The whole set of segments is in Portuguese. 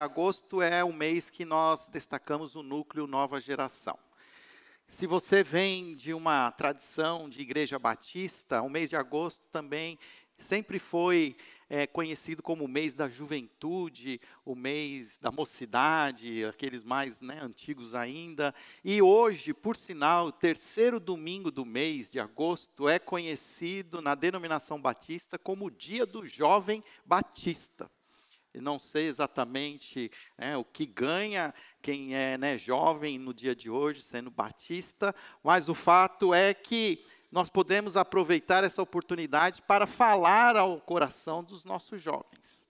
Agosto é o mês que nós destacamos o núcleo Nova Geração. Se você vem de uma tradição de igreja batista, o mês de agosto também sempre foi é, conhecido como o mês da juventude, o mês da mocidade, aqueles mais né, antigos ainda. E hoje, por sinal, o terceiro domingo do mês de agosto é conhecido na denominação batista como o Dia do Jovem Batista. Eu não sei exatamente né, o que ganha quem é né, jovem no dia de hoje, sendo batista, mas o fato é que nós podemos aproveitar essa oportunidade para falar ao coração dos nossos jovens.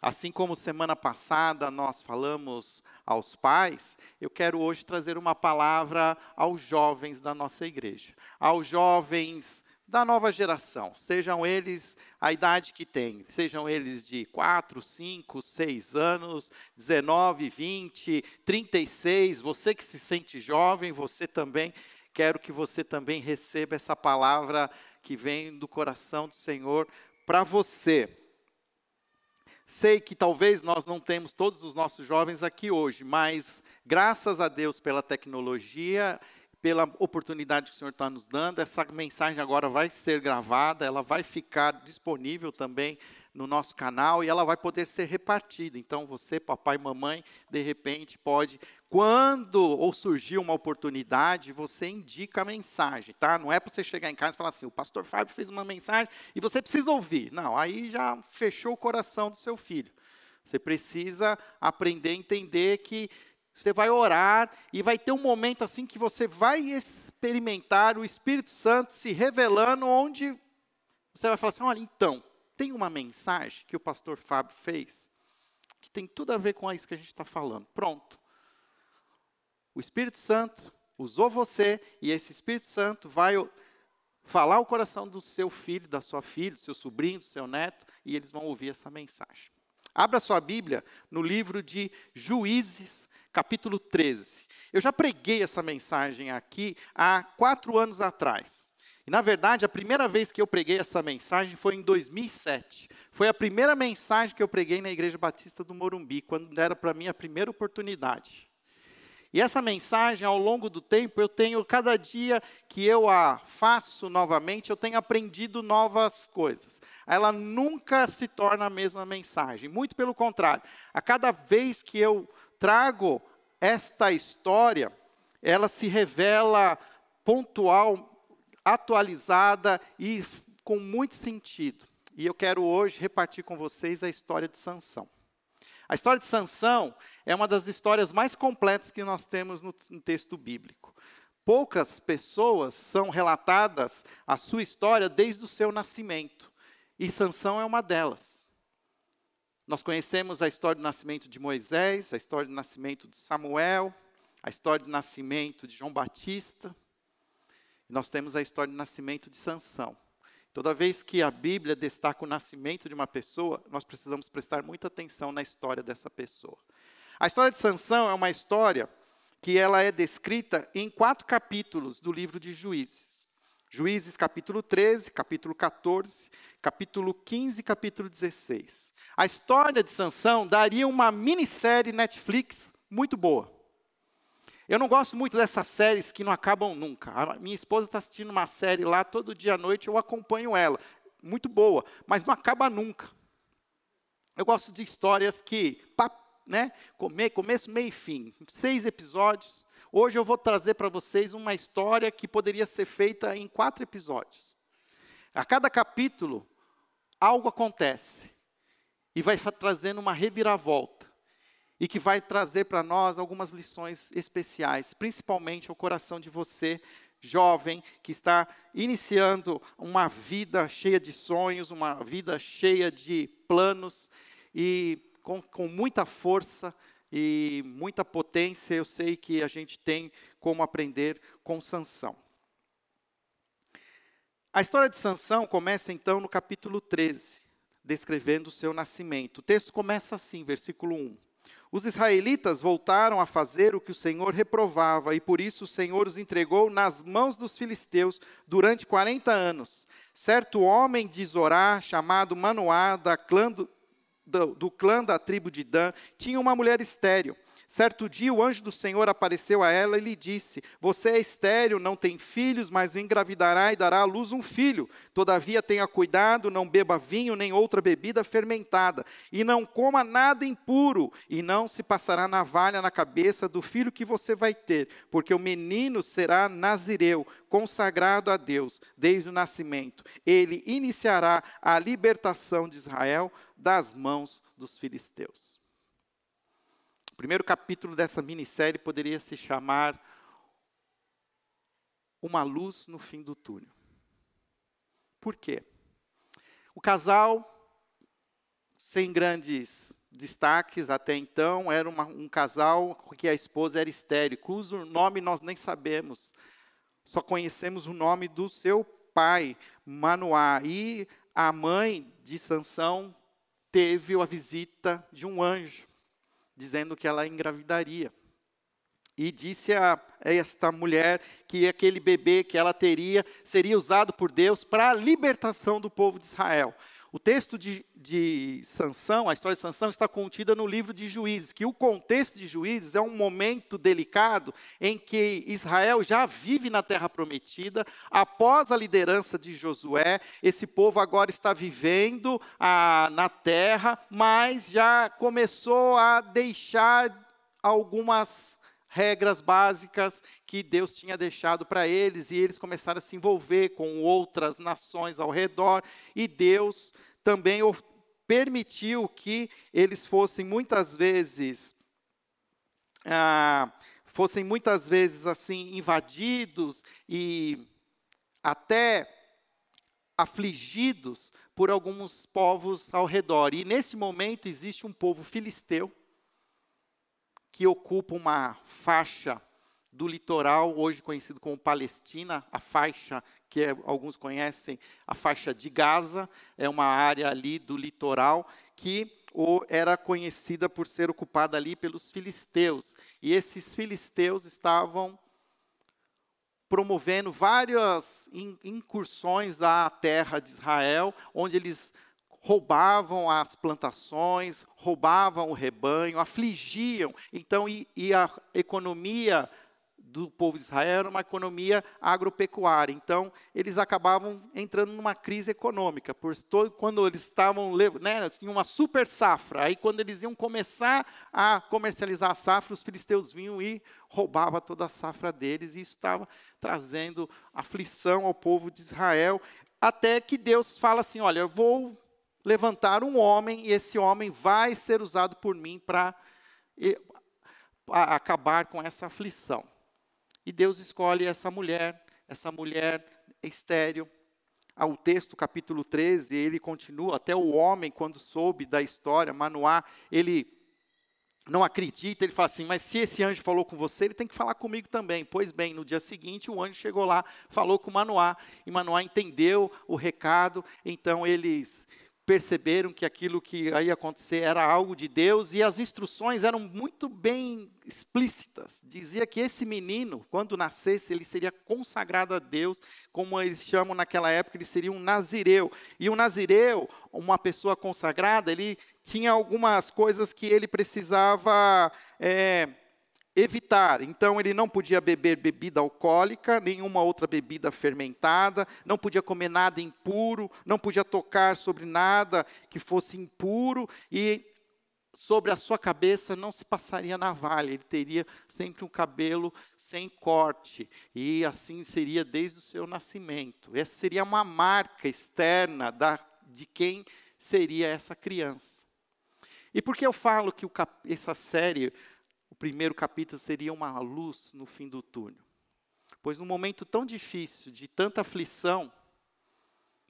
Assim como semana passada nós falamos aos pais, eu quero hoje trazer uma palavra aos jovens da nossa igreja, aos jovens da nova geração, sejam eles a idade que têm, sejam eles de 4, 5, 6 anos, 19, 20, 36, você que se sente jovem, você também quero que você também receba essa palavra que vem do coração do Senhor para você. Sei que talvez nós não temos todos os nossos jovens aqui hoje, mas graças a Deus pela tecnologia, pela oportunidade que o Senhor está nos dando, essa mensagem agora vai ser gravada, ela vai ficar disponível também no nosso canal e ela vai poder ser repartida. Então, você, papai e mamãe, de repente pode, quando ou surgir uma oportunidade, você indica a mensagem, tá? Não é para você chegar em casa e falar assim: o pastor Fábio fez uma mensagem e você precisa ouvir. Não, aí já fechou o coração do seu filho. Você precisa aprender a entender que você vai orar e vai ter um momento assim que você vai experimentar o Espírito Santo se revelando onde você vai falar assim: olha, então, tem uma mensagem que o pastor Fábio fez que tem tudo a ver com isso que a gente está falando. Pronto. O Espírito Santo usou você e esse Espírito Santo vai falar o coração do seu filho, da sua filha, do seu sobrinho, do seu neto, e eles vão ouvir essa mensagem. Abra sua Bíblia no livro de Juízes, capítulo 13. Eu já preguei essa mensagem aqui há quatro anos atrás. E na verdade, a primeira vez que eu preguei essa mensagem foi em 2007. Foi a primeira mensagem que eu preguei na Igreja Batista do Morumbi, quando deram para mim a primeira oportunidade. E essa mensagem, ao longo do tempo, eu tenho, cada dia que eu a faço novamente, eu tenho aprendido novas coisas. Ela nunca se torna a mesma mensagem, muito pelo contrário. A cada vez que eu trago esta história, ela se revela pontual, atualizada e com muito sentido. E eu quero hoje repartir com vocês a história de Sansão. A história de Sansão é uma das histórias mais completas que nós temos no, no texto bíblico. Poucas pessoas são relatadas a sua história desde o seu nascimento, e Sansão é uma delas. Nós conhecemos a história do nascimento de Moisés, a história do nascimento de Samuel, a história do nascimento de João Batista, nós temos a história do nascimento de Sansão. Toda vez que a Bíblia destaca o nascimento de uma pessoa, nós precisamos prestar muita atenção na história dessa pessoa. A história de Sansão é uma história que ela é descrita em quatro capítulos do livro de Juízes. Juízes capítulo 13, capítulo 14, capítulo 15 e capítulo 16. A história de Sansão daria uma minissérie Netflix muito boa. Eu não gosto muito dessas séries que não acabam nunca. A minha esposa está assistindo uma série lá todo dia à noite, eu acompanho ela. Muito boa, mas não acaba nunca. Eu gosto de histórias que, né, começo, meio e fim. Seis episódios. Hoje eu vou trazer para vocês uma história que poderia ser feita em quatro episódios. A cada capítulo, algo acontece. E vai trazendo uma reviravolta e que vai trazer para nós algumas lições especiais, principalmente ao coração de você, jovem, que está iniciando uma vida cheia de sonhos, uma vida cheia de planos e com, com muita força e muita potência, eu sei que a gente tem como aprender com Sansão. A história de Sansão começa então no capítulo 13, descrevendo o seu nascimento. O texto começa assim, versículo 1. Os israelitas voltaram a fazer o que o Senhor reprovava, e por isso o Senhor os entregou nas mãos dos filisteus durante 40 anos. Certo homem de Zorá, chamado Manoá, da clã do, do, do clã da tribo de Dan tinha uma mulher estéril. Certo dia, o anjo do Senhor apareceu a ela e lhe disse: Você é estéril, não tem filhos, mas engravidará e dará à luz um filho. Todavia, tenha cuidado, não beba vinho nem outra bebida fermentada, e não coma nada impuro, e não se passará navalha na cabeça do filho que você vai ter, porque o menino será nazireu, consagrado a Deus desde o nascimento. Ele iniciará a libertação de Israel das mãos dos filisteus primeiro capítulo dessa minissérie poderia se chamar Uma Luz no Fim do Túnel. Por quê? O casal, sem grandes destaques até então, era uma, um casal que a esposa era estéril, cujo nome nós nem sabemos. Só conhecemos o nome do seu pai, Manoá. E a mãe de Sansão teve a visita de um anjo dizendo que ela engravidaria. E disse a esta mulher que aquele bebê que ela teria seria usado por Deus para a libertação do povo de Israel. O texto de, de Sansão, a história de Sansão, está contida no livro de Juízes, que o contexto de Juízes é um momento delicado em que Israel já vive na terra prometida, após a liderança de Josué, esse povo agora está vivendo a, na terra, mas já começou a deixar algumas regras básicas que Deus tinha deixado para eles, e eles começaram a se envolver com outras nações ao redor, e Deus também permitiu que eles fossem muitas vezes. Ah, fossem muitas vezes assim invadidos e até afligidos por alguns povos ao redor. E nesse momento existe um povo filisteu que ocupa uma faixa do litoral, hoje conhecido como Palestina, a faixa que alguns conhecem, a faixa de Gaza, é uma área ali do litoral que ou era conhecida por ser ocupada ali pelos filisteus. E esses filisteus estavam promovendo várias incursões à terra de Israel, onde eles roubavam as plantações, roubavam o rebanho, afligiam. Então, e, e a economia do povo de Israel era uma economia agropecuária. Então, eles acabavam entrando numa crise econômica. Por todo, quando eles estavam, né, tinham uma super safra. Aí, quando eles iam começar a comercializar a safra, os filisteus vinham e roubavam toda a safra deles. E isso estava trazendo aflição ao povo de Israel. Até que Deus fala assim: Olha, eu vou levantar um homem e esse homem vai ser usado por mim para acabar com essa aflição. E Deus escolhe essa mulher, essa mulher estéreo. Ao texto, capítulo 13, ele continua, até o homem, quando soube da história, Manoá, ele não acredita, ele fala assim, mas se esse anjo falou com você, ele tem que falar comigo também. Pois bem, no dia seguinte, o anjo chegou lá, falou com Manoá, e Manoá entendeu o recado, então eles perceberam que aquilo que ia acontecer era algo de Deus e as instruções eram muito bem explícitas. Dizia que esse menino, quando nascesse, ele seria consagrado a Deus, como eles chamam naquela época, ele seria um nazireu. E um nazireu, uma pessoa consagrada, ele tinha algumas coisas que ele precisava. É, evitar. Então, ele não podia beber bebida alcoólica, nenhuma outra bebida fermentada, não podia comer nada impuro, não podia tocar sobre nada que fosse impuro e sobre a sua cabeça não se passaria navalha, ele teria sempre um cabelo sem corte, e assim seria desde o seu nascimento. Essa seria uma marca externa da, de quem seria essa criança. E por que eu falo que o, essa série primeiro capítulo seria uma luz no fim do túnel. Pois num momento tão difícil, de tanta aflição,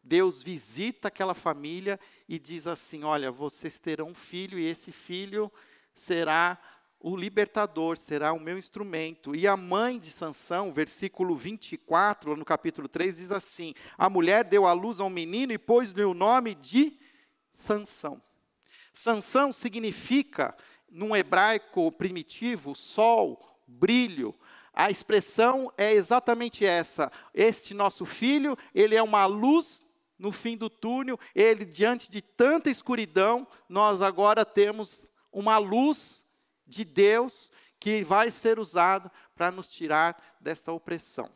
Deus visita aquela família e diz assim: Olha, vocês terão um filho, e esse filho será o libertador, será o meu instrumento. E a mãe de Sansão, versículo 24, no capítulo 3, diz assim: A mulher deu à luz a um menino e pôs-lhe o nome de Sansão. Sansão significa num hebraico primitivo, sol, brilho. A expressão é exatamente essa. Este nosso filho, ele é uma luz no fim do túnel, ele, diante de tanta escuridão, nós agora temos uma luz de Deus que vai ser usada para nos tirar desta opressão.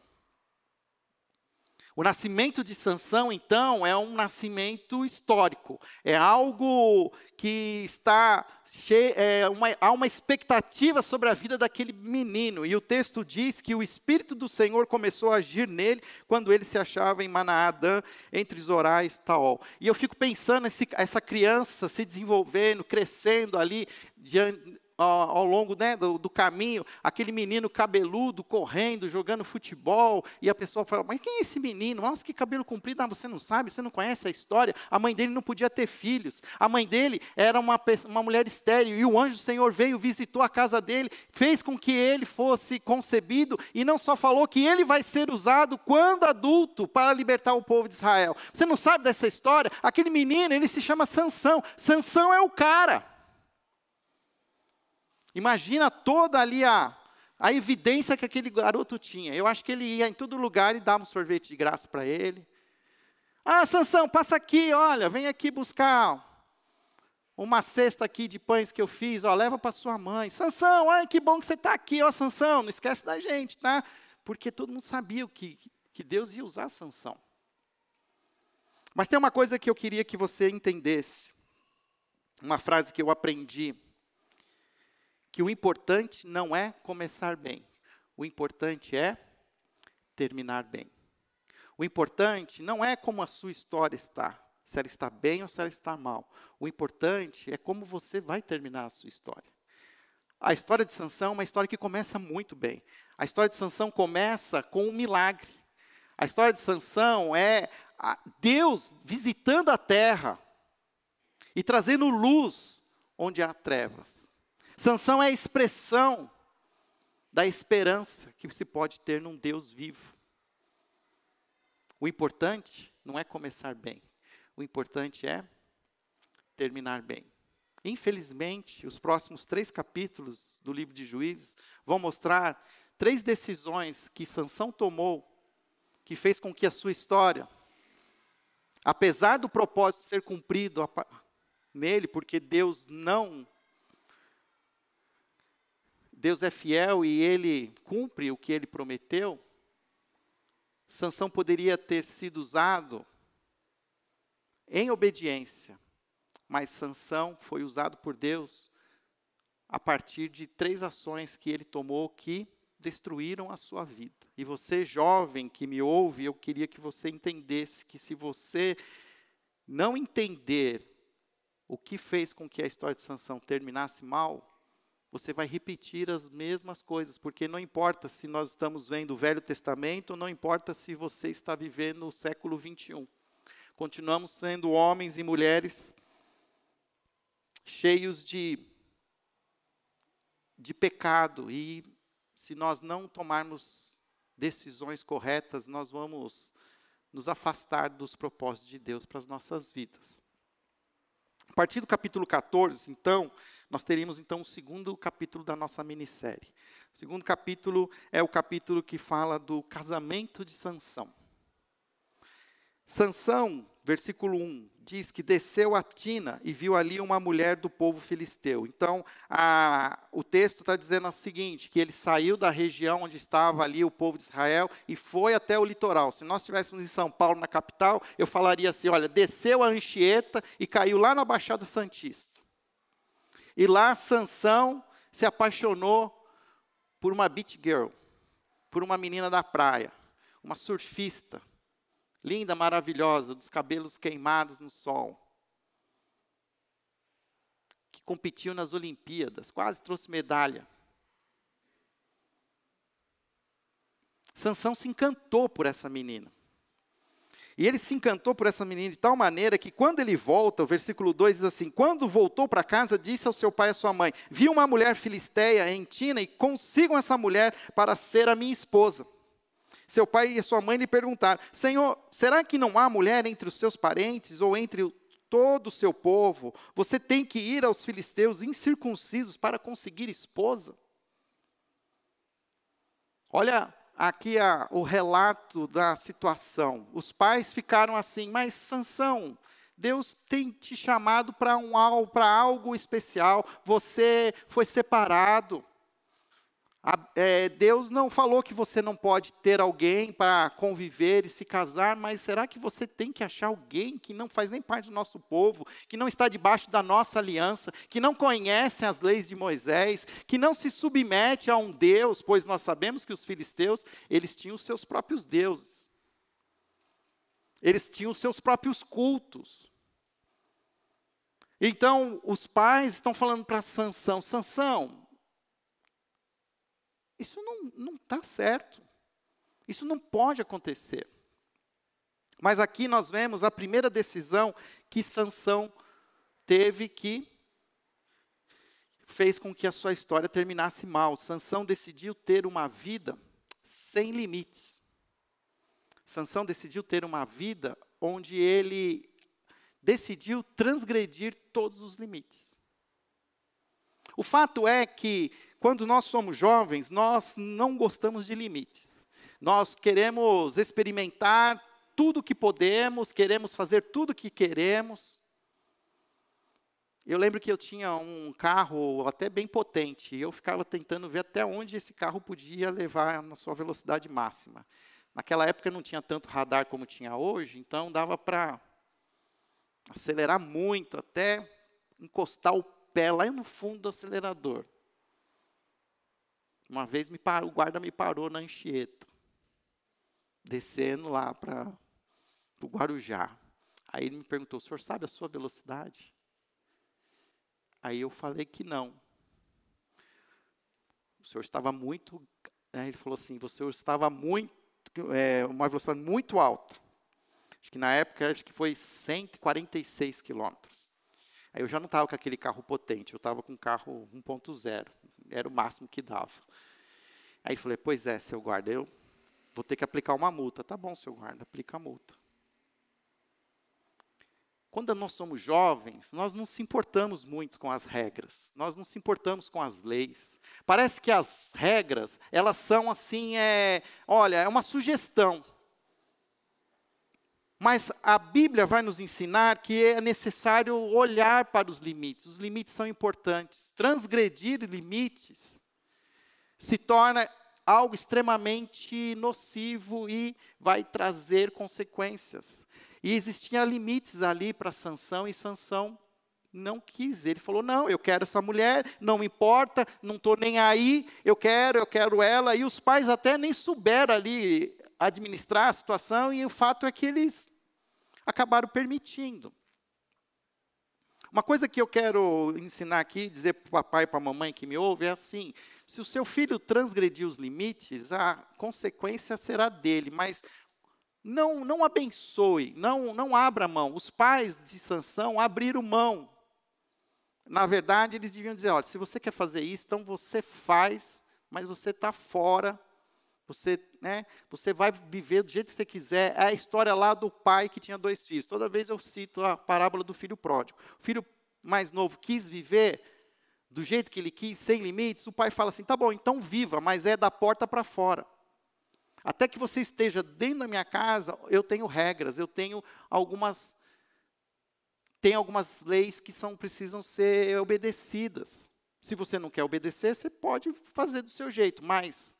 O nascimento de Sansão, então, é um nascimento histórico. É algo que está cheio, é uma, há uma expectativa sobre a vida daquele menino. E o texto diz que o Espírito do Senhor começou a agir nele quando ele se achava em Manaadã, entre Zorá e Taol. E eu fico pensando esse, essa criança se desenvolvendo, crescendo ali diante, ao longo né, do, do, caminho, aquele menino cabeludo correndo, jogando futebol, e a pessoa fala: Mas quem é esse menino? Nossa, que cabelo comprido! Ah, você não sabe, você não conhece a história. A mãe dele não podia ter filhos, a mãe dele era uma, uma mulher estéril, e o anjo do Senhor veio, visitou a casa dele, fez com que ele fosse concebido, e não só falou que ele vai ser usado quando adulto para libertar o povo de Israel. Você não sabe dessa história? Aquele menino, ele se chama Sansão. Sansão é o cara. Imagina toda ali a, a evidência que aquele garoto tinha. Eu acho que ele ia em todo lugar e dava um sorvete de graça para ele. Ah, Sansão, passa aqui, olha, vem aqui buscar uma cesta aqui de pães que eu fiz, ó, leva para sua mãe. Sansão, ai, que bom que você está aqui, ó, Sansão, não esquece da gente, tá? Porque todo mundo sabia que, que Deus ia usar Sansão. Mas tem uma coisa que eu queria que você entendesse. Uma frase que eu aprendi que o importante não é começar bem, o importante é terminar bem. O importante não é como a sua história está, se ela está bem ou se ela está mal. O importante é como você vai terminar a sua história. A história de Sansão é uma história que começa muito bem. A história de Sansão começa com um milagre. A história de Sansão é Deus visitando a terra e trazendo luz onde há trevas. Sansão é a expressão da esperança que se pode ter num Deus vivo. O importante não é começar bem, o importante é terminar bem. Infelizmente, os próximos três capítulos do livro de Juízes vão mostrar três decisões que Sansão tomou, que fez com que a sua história, apesar do propósito ser cumprido nele, porque Deus não Deus é fiel e ele cumpre o que ele prometeu, Sansão poderia ter sido usado em obediência, mas Sansão foi usado por Deus a partir de três ações que ele tomou que destruíram a sua vida. E você, jovem que me ouve, eu queria que você entendesse que se você não entender o que fez com que a história de Sansão terminasse mal, você vai repetir as mesmas coisas, porque não importa se nós estamos vendo o Velho Testamento, não importa se você está vivendo o século 21. Continuamos sendo homens e mulheres cheios de, de pecado, e se nós não tomarmos decisões corretas, nós vamos nos afastar dos propósitos de Deus para as nossas vidas. A partir do capítulo 14, então, nós teríamos então o segundo capítulo da nossa minissérie. O segundo capítulo é o capítulo que fala do casamento de Sansão. Sansão, versículo 1, diz que desceu a Tina e viu ali uma mulher do povo filisteu. Então, a, o texto está dizendo o seguinte, que ele saiu da região onde estava ali o povo de Israel e foi até o litoral. Se nós estivéssemos em São Paulo, na capital, eu falaria assim, olha, desceu a Anchieta e caiu lá na Baixada Santista. E lá Sansão se apaixonou por uma beach girl, por uma menina da praia, uma surfista, linda, maravilhosa, dos cabelos queimados no sol, que competiu nas Olimpíadas, quase trouxe medalha. Sansão se encantou por essa menina. E ele se encantou por essa menina de tal maneira que quando ele volta, o versículo 2 diz assim: Quando voltou para casa, disse ao seu pai e à sua mãe: Vi uma mulher filisteia em Tina e consigam essa mulher para ser a minha esposa. Seu pai e sua mãe lhe perguntaram: Senhor, será que não há mulher entre os seus parentes ou entre todo o seu povo? Você tem que ir aos filisteus incircuncisos para conseguir esposa? Olha aqui a, o relato da situação. Os pais ficaram assim, mas Sansão, Deus tem te chamado para um, algo especial, você foi separado. A, é, Deus não falou que você não pode ter alguém para conviver e se casar, mas será que você tem que achar alguém que não faz nem parte do nosso povo, que não está debaixo da nossa aliança, que não conhece as leis de Moisés, que não se submete a um Deus, pois nós sabemos que os filisteus, eles tinham os seus próprios deuses. Eles tinham os seus próprios cultos. Então, os pais estão falando para Sansão, Sansão, isso não está certo. Isso não pode acontecer. Mas aqui nós vemos a primeira decisão que Sansão teve que fez com que a sua história terminasse mal. Sansão decidiu ter uma vida sem limites. Sansão decidiu ter uma vida onde ele decidiu transgredir todos os limites. O fato é que quando nós somos jovens, nós não gostamos de limites. Nós queremos experimentar tudo que podemos, queremos fazer tudo que queremos. Eu lembro que eu tinha um carro até bem potente, e eu ficava tentando ver até onde esse carro podia levar na sua velocidade máxima. Naquela época não tinha tanto radar como tinha hoje, então dava para acelerar muito, até encostar o pé lá no fundo do acelerador. Uma vez me parou, o guarda me parou na Anchieta, descendo lá para o Guarujá. Aí ele me perguntou, o senhor sabe a sua velocidade? Aí eu falei que não. O senhor estava muito, né, ele falou assim, você estava muito, é, uma velocidade muito alta. Acho que na época, acho que foi 146 quilômetros. Aí eu já não estava com aquele carro potente, eu estava com um carro 1.0 era o máximo que dava. Aí falei, pois é, seu guarda, eu vou ter que aplicar uma multa. Tá bom, seu guarda, aplica a multa. Quando nós somos jovens, nós não se importamos muito com as regras, nós não se importamos com as leis. Parece que as regras, elas são assim, é, olha, é uma sugestão. Mas a Bíblia vai nos ensinar que é necessário olhar para os limites. Os limites são importantes. Transgredir limites se torna algo extremamente nocivo e vai trazer consequências. E existiam limites ali para Sansão e Sansão não quis. Ele falou: "Não, eu quero essa mulher, não importa, não estou nem aí, eu quero, eu quero ela". E os pais até nem souberam ali administrar a situação e o fato é que eles acabaram permitindo. Uma coisa que eu quero ensinar aqui, dizer para o papai e para a mamãe que me ouve, é assim: se o seu filho transgredir os limites, a consequência será dele, mas não, não abençoe, não, não abra mão. Os pais de Sansão abriram mão. Na verdade, eles deviam dizer: olha, se você quer fazer isso, então você faz, mas você está fora você, né, você vai viver do jeito que você quiser. É a história lá do pai que tinha dois filhos. Toda vez eu cito a parábola do filho pródigo. O filho mais novo quis viver do jeito que ele quis, sem limites. O pai fala assim: tá bom, então viva, mas é da porta para fora. Até que você esteja dentro da minha casa, eu tenho regras, eu tenho algumas tem algumas leis que são precisam ser obedecidas. Se você não quer obedecer, você pode fazer do seu jeito, mas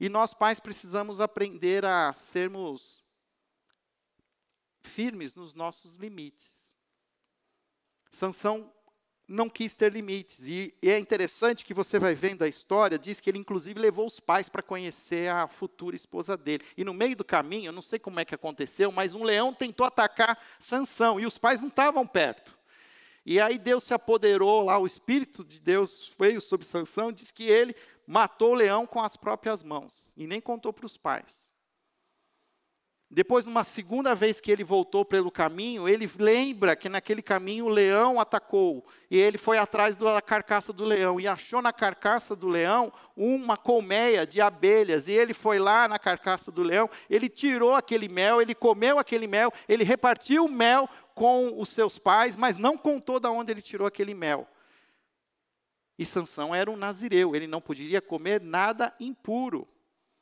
e nós, pais, precisamos aprender a sermos firmes nos nossos limites. Sansão não quis ter limites. E, e, é interessante que você vai vendo a história, diz que ele inclusive levou os pais para conhecer a futura esposa dele. E no meio do caminho, eu não sei como é que aconteceu, mas um leão tentou atacar Sansão e os pais não estavam perto. E aí Deus se apoderou lá, o Espírito de Deus veio sobre Sansão, diz que ele matou o leão com as próprias mãos e nem contou para os pais. Depois, numa segunda vez que ele voltou pelo caminho, ele lembra que naquele caminho o leão atacou. E ele foi atrás da carcaça do leão e achou na carcaça do leão uma colmeia de abelhas. E ele foi lá na carcaça do leão, ele tirou aquele mel, ele comeu aquele mel, ele repartiu o mel com os seus pais, mas não contou de onde ele tirou aquele mel. E Sansão era um nazireu, ele não poderia comer nada impuro.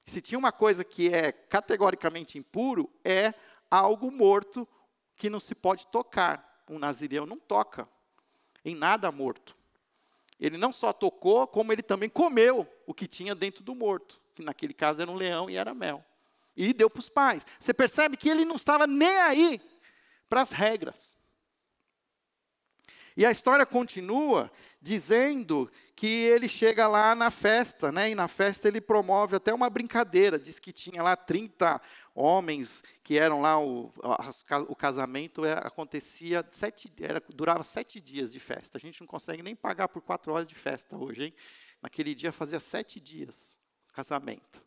Se tinha uma coisa que é categoricamente impuro, é algo morto que não se pode tocar. Um nazireu não toca em nada morto. Ele não só tocou, como ele também comeu o que tinha dentro do morto, que naquele caso era um leão e era mel. E deu para os pais. Você percebe que ele não estava nem aí para as regras. E a história continua dizendo que ele chega lá na festa, né? E na festa ele promove até uma brincadeira. Diz que tinha lá 30 homens que eram lá o, o casamento é, acontecia sete, era, durava sete dias de festa. A gente não consegue nem pagar por quatro horas de festa hoje, hein? Naquele dia fazia sete dias casamento.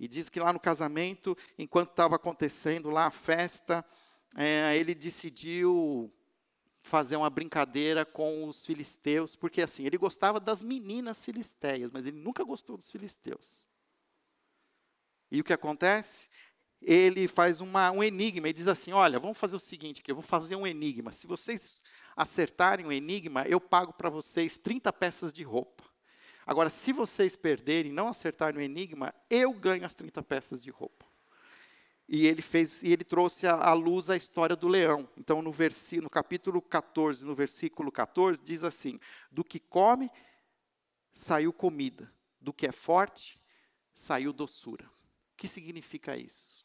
E diz que lá no casamento, enquanto estava acontecendo lá a festa, é, ele decidiu fazer uma brincadeira com os filisteus, porque assim, ele gostava das meninas filisteias, mas ele nunca gostou dos filisteus. E o que acontece? Ele faz uma, um enigma, ele diz assim: Olha, vamos fazer o seguinte, que eu vou fazer um enigma. Se vocês acertarem o enigma, eu pago para vocês 30 peças de roupa. Agora, se vocês perderem, não acertarem o enigma, eu ganho as 30 peças de roupa. E ele fez, e ele trouxe à luz a história do leão. Então, no, versículo, no capítulo 14, no versículo 14, diz assim: Do que come, saiu comida, do que é forte, saiu doçura. O que significa isso?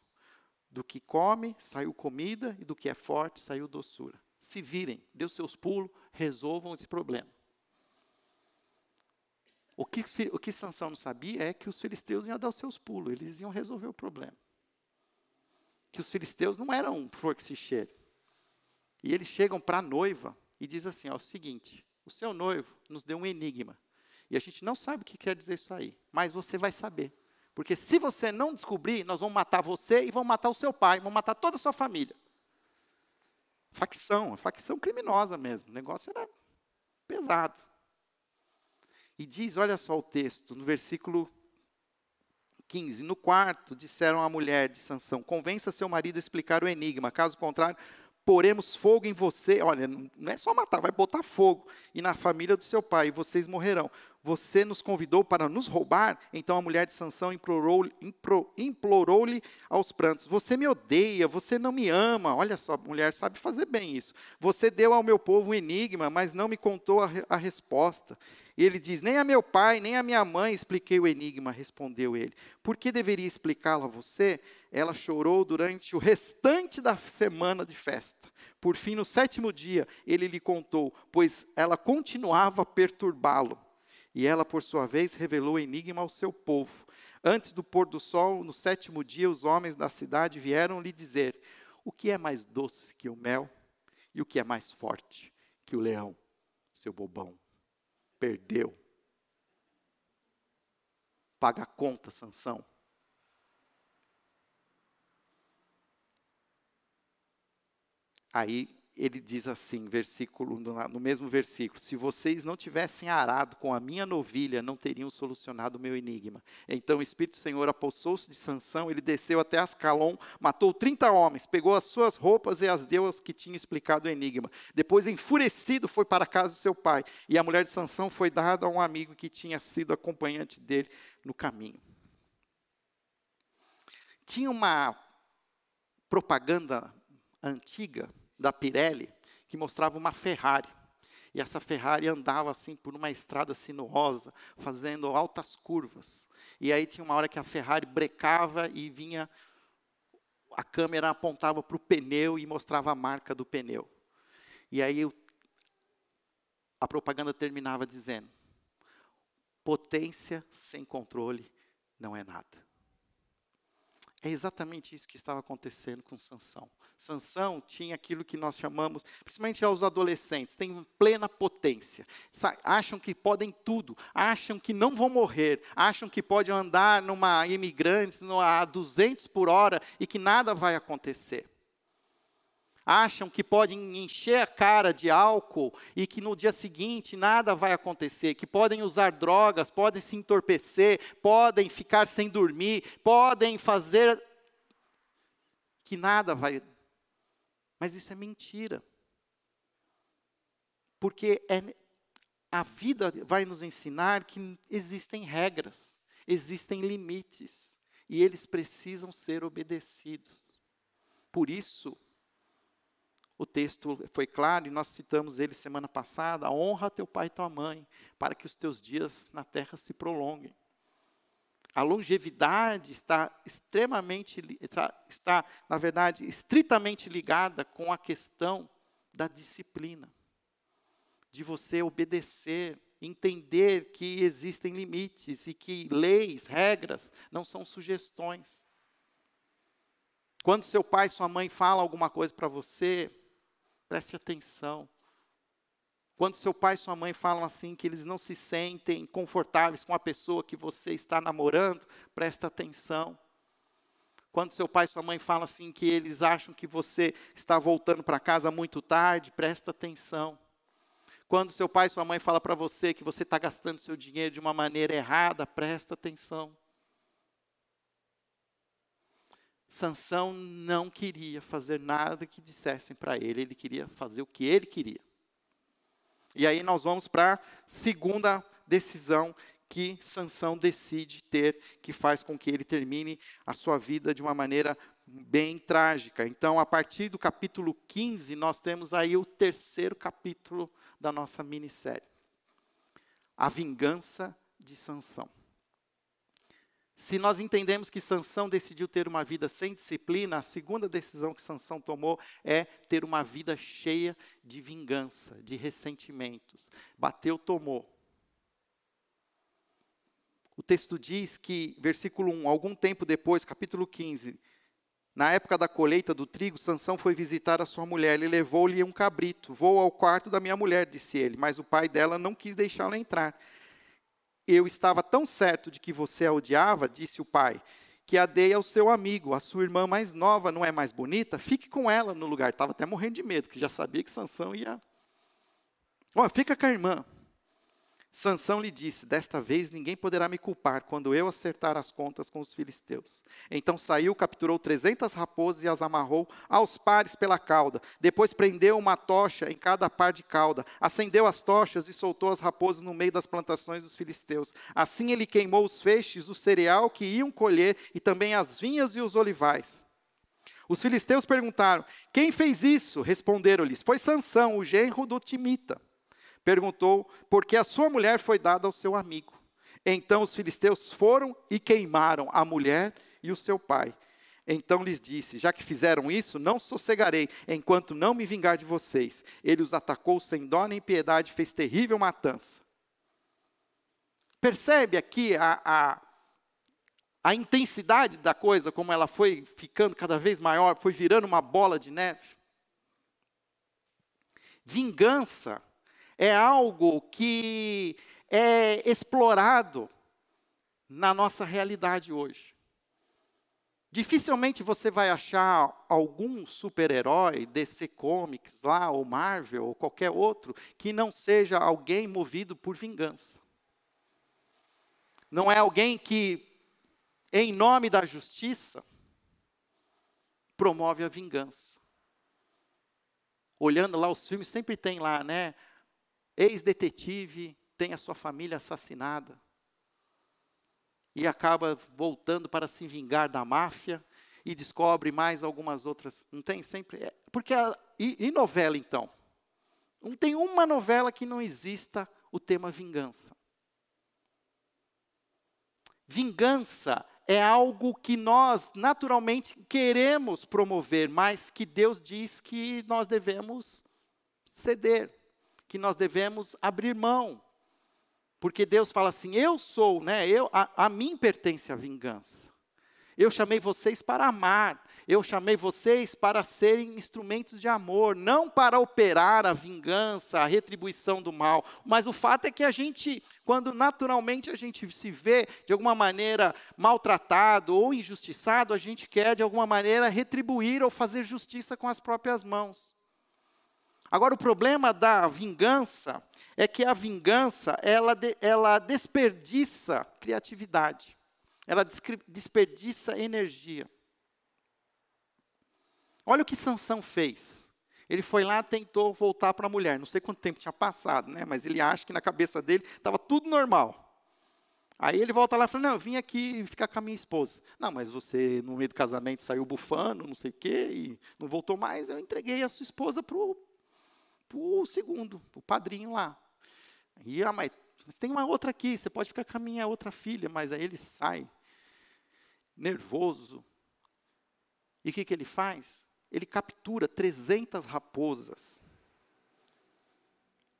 Do que come, saiu comida, e do que é forte, saiu doçura. Se virem, dê os seus pulos, resolvam esse problema. O que, o que Sansão não sabia é que os filisteus iam dar os seus pulos, eles iam resolver o problema que os filisteus não eram cheire. E eles chegam para a noiva e diz assim: ó, o seguinte, o seu noivo nos deu um enigma. E a gente não sabe o que quer dizer isso aí, mas você vai saber. Porque se você não descobrir, nós vamos matar você e vamos matar o seu pai, vamos matar toda a sua família. Facção, facção criminosa mesmo. O negócio era pesado. E diz, olha só o texto, no versículo 15. No quarto, disseram à mulher de Sansão: Convença seu marido a explicar o enigma, caso contrário, poremos fogo em você. Olha, não é só matar, vai botar fogo. E na família do seu pai, e vocês morrerão. Você nos convidou para nos roubar? Então a mulher de Sansão implorou-lhe implorou aos prantos: Você me odeia, você não me ama. Olha só, a mulher sabe fazer bem isso. Você deu ao meu povo um enigma, mas não me contou a, a resposta. Ele diz: Nem a meu pai, nem a minha mãe expliquei o enigma, respondeu ele. Por que deveria explicá-lo a você? Ela chorou durante o restante da semana de festa. Por fim, no sétimo dia, ele lhe contou, pois ela continuava a perturbá-lo. E ela, por sua vez, revelou enigma ao seu povo. Antes do pôr do sol, no sétimo dia, os homens da cidade vieram lhe dizer: O que é mais doce que o mel? E o que é mais forte que o leão, seu bobão? perdeu. Paga a conta, Sansão. Aí ele diz assim, versículo no mesmo versículo: Se vocês não tivessem arado com a minha novilha, não teriam solucionado o meu enigma. Então o Espírito do Senhor apossou-se de Sansão, ele desceu até Ascalon, matou 30 homens, pegou as suas roupas e as deu aos que tinham explicado o enigma. Depois, enfurecido, foi para a casa do seu pai, e a mulher de Sansão foi dada a um amigo que tinha sido acompanhante dele no caminho. Tinha uma propaganda antiga da Pirelli que mostrava uma Ferrari. E essa Ferrari andava assim por uma estrada sinuosa, fazendo altas curvas. E aí tinha uma hora que a Ferrari brecava e vinha a câmera apontava para o pneu e mostrava a marca do pneu. E aí a propaganda terminava dizendo: potência sem controle não é nada. É exatamente isso que estava acontecendo com Sansão. Sansão tinha aquilo que nós chamamos, principalmente aos adolescentes, tem plena potência. Acham que podem tudo, acham que não vão morrer, acham que podem andar numa imigrantes a 200 por hora e que nada vai acontecer. Acham que podem encher a cara de álcool e que no dia seguinte nada vai acontecer, que podem usar drogas, podem se entorpecer, podem ficar sem dormir, podem fazer que nada vai. Mas isso é mentira. Porque é, a vida vai nos ensinar que existem regras, existem limites, e eles precisam ser obedecidos. Por isso, o texto foi claro e nós citamos ele semana passada: honra teu pai e tua mãe, para que os teus dias na terra se prolonguem. A longevidade está extremamente, está, está, na verdade, estritamente ligada com a questão da disciplina, de você obedecer, entender que existem limites e que leis, regras, não são sugestões. Quando seu pai sua mãe falam alguma coisa para você, preste atenção. Quando seu pai e sua mãe falam assim que eles não se sentem confortáveis com a pessoa que você está namorando, presta atenção. Quando seu pai e sua mãe falam assim que eles acham que você está voltando para casa muito tarde, presta atenção. Quando seu pai e sua mãe falam para você que você está gastando seu dinheiro de uma maneira errada, presta atenção. Sansão não queria fazer nada que dissessem para ele, ele queria fazer o que ele queria. E aí nós vamos para a segunda decisão que Sansão decide ter, que faz com que ele termine a sua vida de uma maneira bem trágica. Então, a partir do capítulo 15, nós temos aí o terceiro capítulo da nossa minissérie. A vingança de Sansão. Se nós entendemos que Sansão decidiu ter uma vida sem disciplina, a segunda decisão que Sansão tomou é ter uma vida cheia de vingança, de ressentimentos. Bateu, tomou. O texto diz que, versículo 1, algum tempo depois, capítulo 15, na época da colheita do trigo, Sansão foi visitar a sua mulher. Ele levou-lhe um cabrito. Vou ao quarto da minha mulher, disse ele, mas o pai dela não quis deixá-la entrar. Eu estava tão certo de que você a odiava, disse o pai, que a dei ao seu amigo, a sua irmã mais nova não é mais bonita? Fique com ela no lugar. Estava até morrendo de medo, que já sabia que Sansão ia. Ó, fica com a irmã. Sansão lhe disse: Desta vez ninguém poderá me culpar quando eu acertar as contas com os filisteus. Então saiu, capturou trezentas raposas e as amarrou aos pares pela cauda. Depois prendeu uma tocha em cada par de cauda. Acendeu as tochas e soltou as raposas no meio das plantações dos filisteus. Assim ele queimou os feixes, o cereal que iam colher e também as vinhas e os olivais. Os filisteus perguntaram: Quem fez isso? Responderam-lhes: Foi Sansão, o genro do Timita perguntou por que a sua mulher foi dada ao seu amigo. Então os filisteus foram e queimaram a mulher e o seu pai. Então lhes disse: Já que fizeram isso, não sossegarei, enquanto não me vingar de vocês. Ele os atacou sem dó nem piedade, fez terrível matança. Percebe aqui a, a, a intensidade da coisa, como ela foi ficando cada vez maior, foi virando uma bola de neve? Vingança é algo que é explorado na nossa realidade hoje. Dificilmente você vai achar algum super-herói, DC Comics lá, ou Marvel, ou qualquer outro, que não seja alguém movido por vingança. Não é alguém que, em nome da justiça, promove a vingança. Olhando lá os filmes, sempre tem lá, né? Ex-detetive tem a sua família assassinada e acaba voltando para se vingar da máfia e descobre mais algumas outras. Não tem sempre. É, porque a, e, e novela então? Não tem uma novela que não exista o tema vingança. Vingança é algo que nós naturalmente queremos promover, mas que Deus diz que nós devemos ceder que nós devemos abrir mão. Porque Deus fala assim: eu sou, né? Eu, a, a mim pertence a vingança. Eu chamei vocês para amar, eu chamei vocês para serem instrumentos de amor, não para operar a vingança, a retribuição do mal. Mas o fato é que a gente, quando naturalmente a gente se vê de alguma maneira maltratado ou injustiçado, a gente quer de alguma maneira retribuir ou fazer justiça com as próprias mãos. Agora, o problema da vingança é que a vingança, ela, ela desperdiça criatividade, ela desperdiça energia. Olha o que Sansão fez. Ele foi lá, tentou voltar para a mulher. Não sei quanto tempo tinha passado, né? Mas ele acha que na cabeça dele estava tudo normal. Aí ele volta lá e fala, não, eu vim aqui ficar com a minha esposa. Não, mas você, no meio do casamento, saiu bufando, não sei o quê, e não voltou mais, eu entreguei a sua esposa para o segundo, o padrinho lá. E, ah, mas, mas tem uma outra aqui, você pode ficar com a minha outra filha. Mas aí ele sai, nervoso. E o que, que ele faz? Ele captura 300 raposas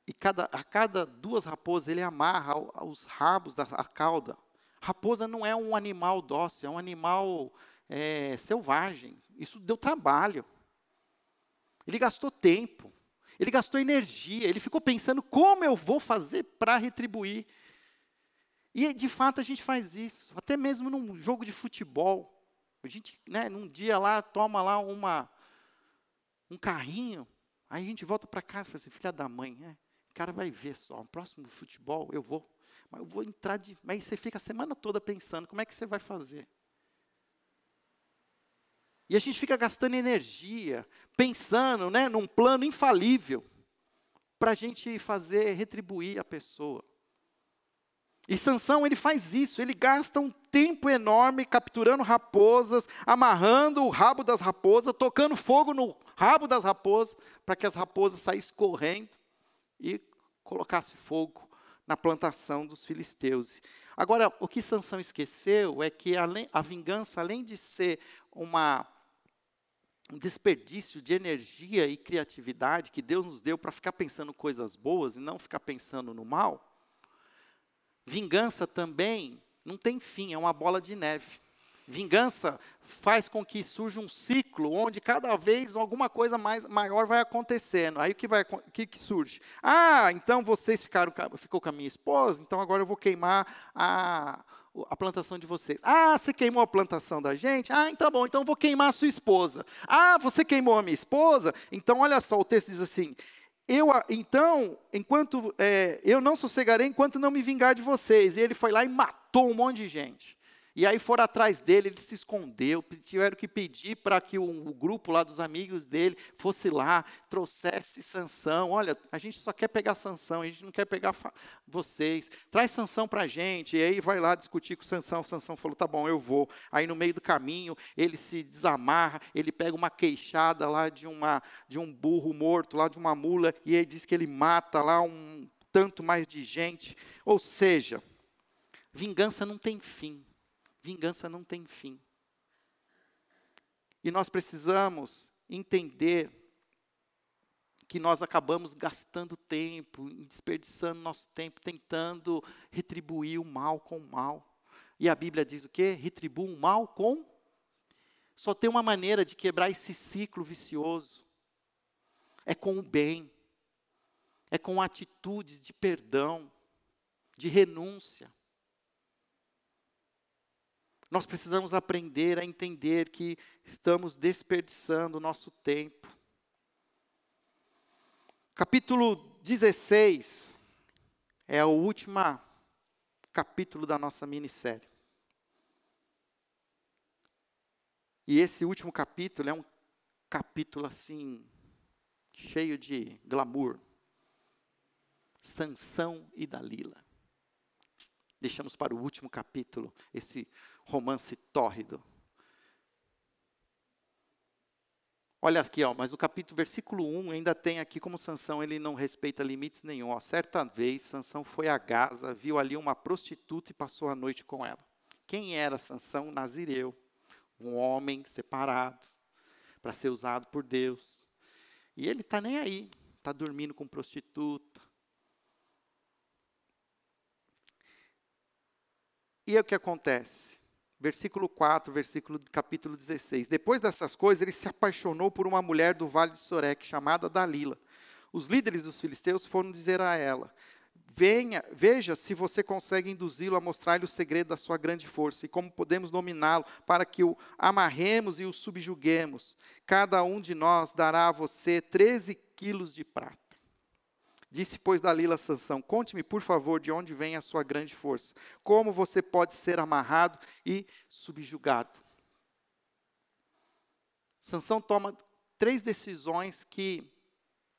e cada, a cada duas raposas ele amarra os rabos da cauda. Raposa não é um animal dócil, é um animal é, selvagem. Isso deu trabalho. Ele gastou tempo, ele gastou energia, ele ficou pensando como eu vou fazer para retribuir. E de fato a gente faz isso, até mesmo num jogo de futebol. A gente, né, num dia lá, toma lá uma, um carrinho, aí a gente volta para casa e fala assim, filha da mãe, né? O cara vai ver só, no próximo futebol eu vou, mas eu vou entrar de. Mas você fica a semana toda pensando, como é que você vai fazer? E a gente fica gastando energia, pensando né, num plano infalível, para a gente fazer, retribuir a pessoa. E Sansão, ele faz isso, ele gasta um tempo enorme capturando raposas, amarrando o rabo das raposas, tocando fogo no rabo das raposas, para que as raposas saíssem correndo e colocasse fogo na plantação dos filisteus. Agora, o que Sansão esqueceu é que além, a vingança, além de ser uma, um desperdício de energia e criatividade que Deus nos deu para ficar pensando coisas boas e não ficar pensando no mal, vingança também não tem fim, é uma bola de neve. Vingança faz com que surja um ciclo onde cada vez alguma coisa mais maior vai acontecendo. Aí o que vai que, que surge? Ah, então vocês ficaram ficou com a minha esposa, então agora eu vou queimar a a plantação de vocês. Ah, você queimou a plantação da gente? Ah, então tá bom, então vou queimar a sua esposa. Ah, você queimou a minha esposa? Então olha só, o texto diz assim: eu, então, enquanto é, eu não sossegarei enquanto não me vingar de vocês. E ele foi lá e matou um monte de gente. E aí foram atrás dele, ele se escondeu, tiveram que pedir para que o, o, grupo lá dos amigos dele fosse lá, trouxesse sanção. Olha, a gente só quer pegar sanção, a gente não quer pegar vocês. Traz sanção para a gente. E aí vai lá discutir com Sansão. Sansão falou, tá bom, eu vou. Aí no meio do caminho, ele se desamarra, ele pega uma queixada lá de, uma, de um burro morto, lá de uma mula, e ele diz que ele mata lá um tanto mais de gente. Ou seja, vingança não tem fim. Vingança não tem fim. E nós precisamos entender que nós acabamos gastando tempo, desperdiçando nosso tempo, tentando retribuir o mal com o mal. E a Bíblia diz o quê? Retribua o mal com. Só tem uma maneira de quebrar esse ciclo vicioso: é com o bem, é com atitudes de perdão, de renúncia. Nós precisamos aprender a entender que estamos desperdiçando o nosso tempo. Capítulo 16 é o último capítulo da nossa minissérie. E esse último capítulo é um capítulo assim, cheio de glamour. Sansão e Dalila. Deixamos para o último capítulo esse romance tórrido. Olha aqui, ó, mas no capítulo, versículo 1, ainda tem aqui como Sansão, ele não respeita limites nenhum. Ó, certa vez, Sansão foi a Gaza, viu ali uma prostituta e passou a noite com ela. Quem era Sansão? Nazireu, um homem separado para ser usado por Deus. E ele está nem aí, está dormindo com prostituta. E é o que acontece? Versículo 4, versículo capítulo 16. Depois dessas coisas, ele se apaixonou por uma mulher do vale de Sorek, chamada Dalila. Os líderes dos filisteus foram dizer a ela: Venha, veja se você consegue induzi-lo a mostrar-lhe o segredo da sua grande força e como podemos dominá-lo para que o amarremos e o subjuguemos. Cada um de nós dará a você 13 quilos de prata. Disse, pois, Dalila a Sansão: Conte-me, por favor, de onde vem a sua grande força. Como você pode ser amarrado e subjugado? Sansão toma três decisões que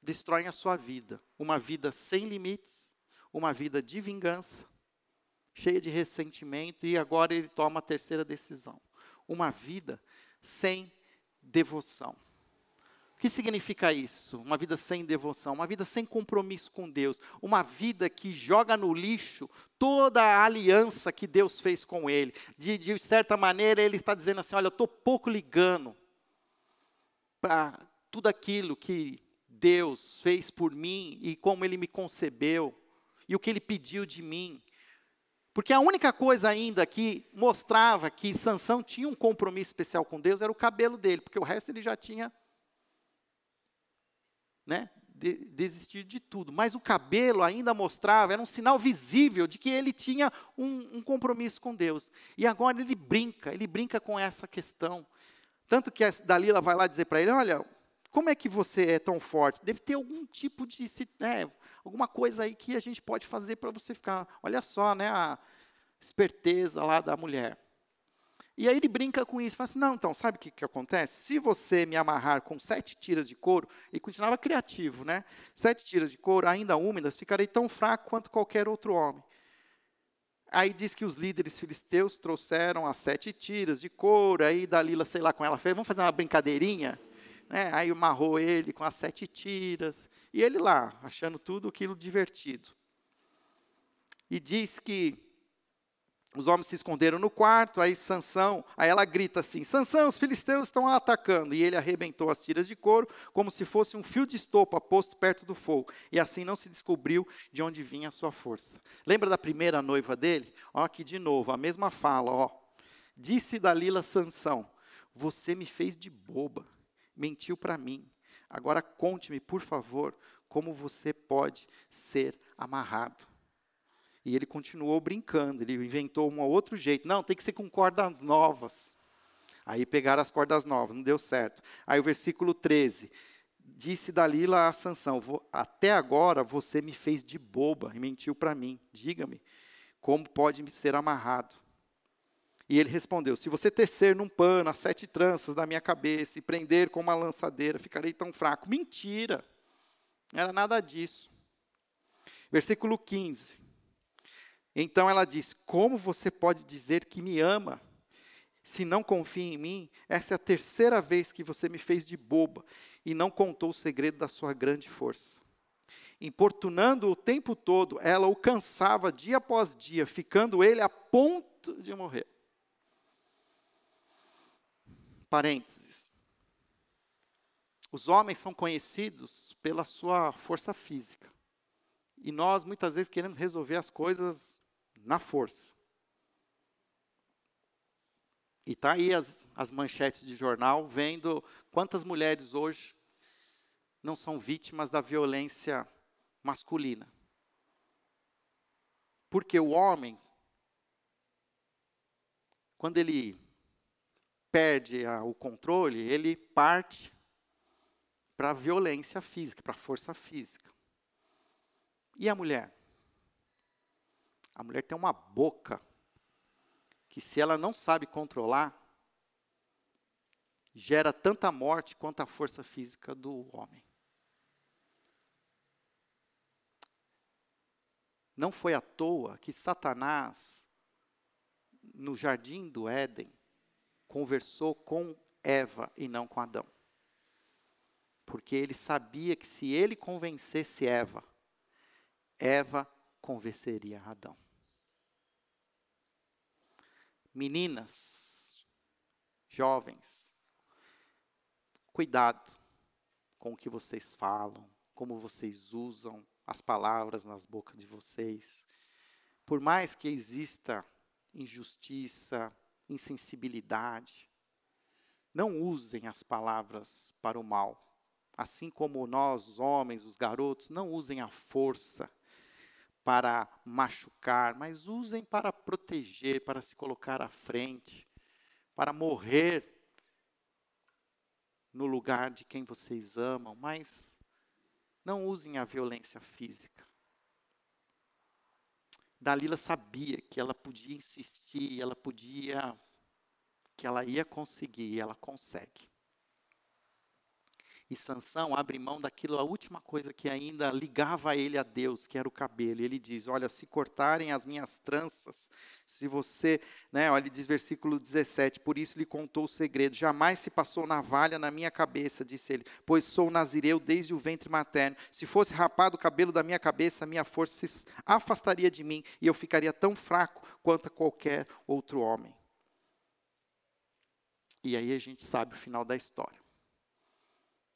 destroem a sua vida. Uma vida sem limites, uma vida de vingança, cheia de ressentimento, e agora ele toma a terceira decisão. Uma vida sem devoção. Que significa isso? Uma vida sem devoção, uma vida sem compromisso com Deus, uma vida que joga no lixo toda a aliança que Deus fez com ele. De, de certa maneira, ele está dizendo assim: Olha, eu estou pouco ligando para tudo aquilo que Deus fez por mim e como Ele me concebeu e o que Ele pediu de mim. Porque a única coisa ainda que mostrava que Sansão tinha um compromisso especial com Deus era o cabelo dele, porque o resto ele já tinha né, de, desistido de tudo. Mas o cabelo ainda mostrava, era um sinal visível de que ele tinha um, um compromisso com Deus. E agora ele brinca, ele brinca com essa questão. Tanto que a Dalila vai lá dizer para ele: Olha, como é que você é tão forte? Deve ter algum tipo de. Né, alguma coisa aí que a gente pode fazer para você ficar. Olha só, né, a esperteza lá da mulher. E aí ele brinca com isso, fala assim, não, então, sabe o que, que acontece? Se você me amarrar com sete tiras de couro, e continuava criativo, né? Sete tiras de couro, ainda úmidas, ficarei tão fraco quanto qualquer outro homem. Aí diz que os líderes filisteus trouxeram as sete tiras de couro, aí Dalila, sei lá, com ela fez, vamos fazer uma brincadeirinha? Né? Aí amarrou ele com as sete tiras, e ele lá, achando tudo aquilo divertido. E diz que os homens se esconderam no quarto, aí Sansão, aí ela grita assim: Sansão, os filisteus estão atacando. E ele arrebentou as tiras de couro, como se fosse um fio de estopa posto perto do fogo. E assim não se descobriu de onde vinha a sua força. Lembra da primeira noiva dele? Ó, aqui de novo, a mesma fala, ó. Disse Dalila Sansão: Você me fez de boba, mentiu para mim. Agora conte-me, por favor, como você pode ser amarrado. E ele continuou brincando, ele inventou um outro jeito. Não, tem que ser com cordas novas. Aí pegaram as cordas novas, não deu certo. Aí o versículo 13. Disse Dalila a Sansão: Até agora você me fez de boba e mentiu para mim. Diga-me, como pode ser amarrado? E ele respondeu: Se você tecer num pano as sete tranças da minha cabeça e prender com uma lançadeira, ficarei tão fraco. Mentira! Não era nada disso. Versículo 15. Então ela diz: Como você pode dizer que me ama se não confia em mim? Essa é a terceira vez que você me fez de boba e não contou o segredo da sua grande força. Importunando o tempo todo, ela o cansava dia após dia, ficando ele a ponto de morrer. Parênteses. Os homens são conhecidos pela sua força física. E nós muitas vezes queremos resolver as coisas na força. E tá aí as, as manchetes de jornal vendo quantas mulheres hoje não são vítimas da violência masculina. Porque o homem, quando ele perde a, o controle, ele parte para a violência física, para a força física. E a mulher? A mulher tem uma boca que, se ela não sabe controlar, gera tanta morte quanto a força física do homem. Não foi à toa que Satanás, no jardim do Éden, conversou com Eva e não com Adão. Porque ele sabia que se ele convencesse Eva, Eva convenceria Adão. Meninas, jovens, cuidado com o que vocês falam, como vocês usam as palavras nas bocas de vocês. Por mais que exista injustiça, insensibilidade, não usem as palavras para o mal. Assim como nós, os homens, os garotos, não usem a força para machucar, mas usem para proteger, para se colocar à frente, para morrer no lugar de quem vocês amam, mas não usem a violência física. Dalila sabia que ela podia insistir, ela podia, que ela ia conseguir, e ela consegue. E Sansão abre mão daquilo, a última coisa que ainda ligava ele a Deus, que era o cabelo. E ele diz: Olha, se cortarem as minhas tranças, se você, né, olha, ele diz versículo 17: Por isso lhe contou o segredo: Jamais se passou navalha na minha cabeça, disse ele, pois sou nazireu desde o ventre materno. Se fosse rapado o cabelo da minha cabeça, a minha força se afastaria de mim e eu ficaria tão fraco quanto qualquer outro homem. E aí a gente sabe o final da história.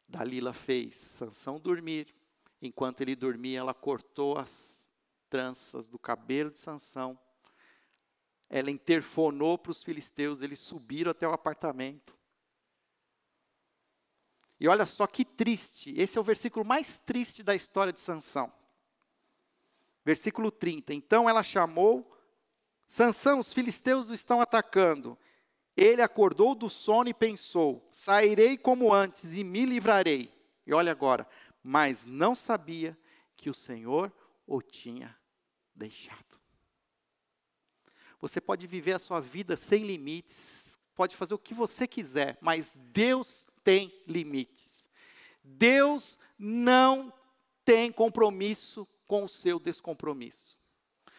Dalila fez Sansão dormir. Enquanto ele dormia, ela cortou as tranças do cabelo de Sansão. Ela interfonou para os filisteus, eles subiram até o apartamento. E olha só que triste, esse é o versículo mais triste da história de Sansão. Versículo 30. Então ela chamou Sansão, os filisteus o estão atacando. Ele acordou do sono e pensou: Sairei como antes e me livrarei. E olha agora, mas não sabia que o Senhor o tinha deixado. Você pode viver a sua vida sem limites, pode fazer o que você quiser, mas Deus tem limites. Deus não tem compromisso com o seu descompromisso.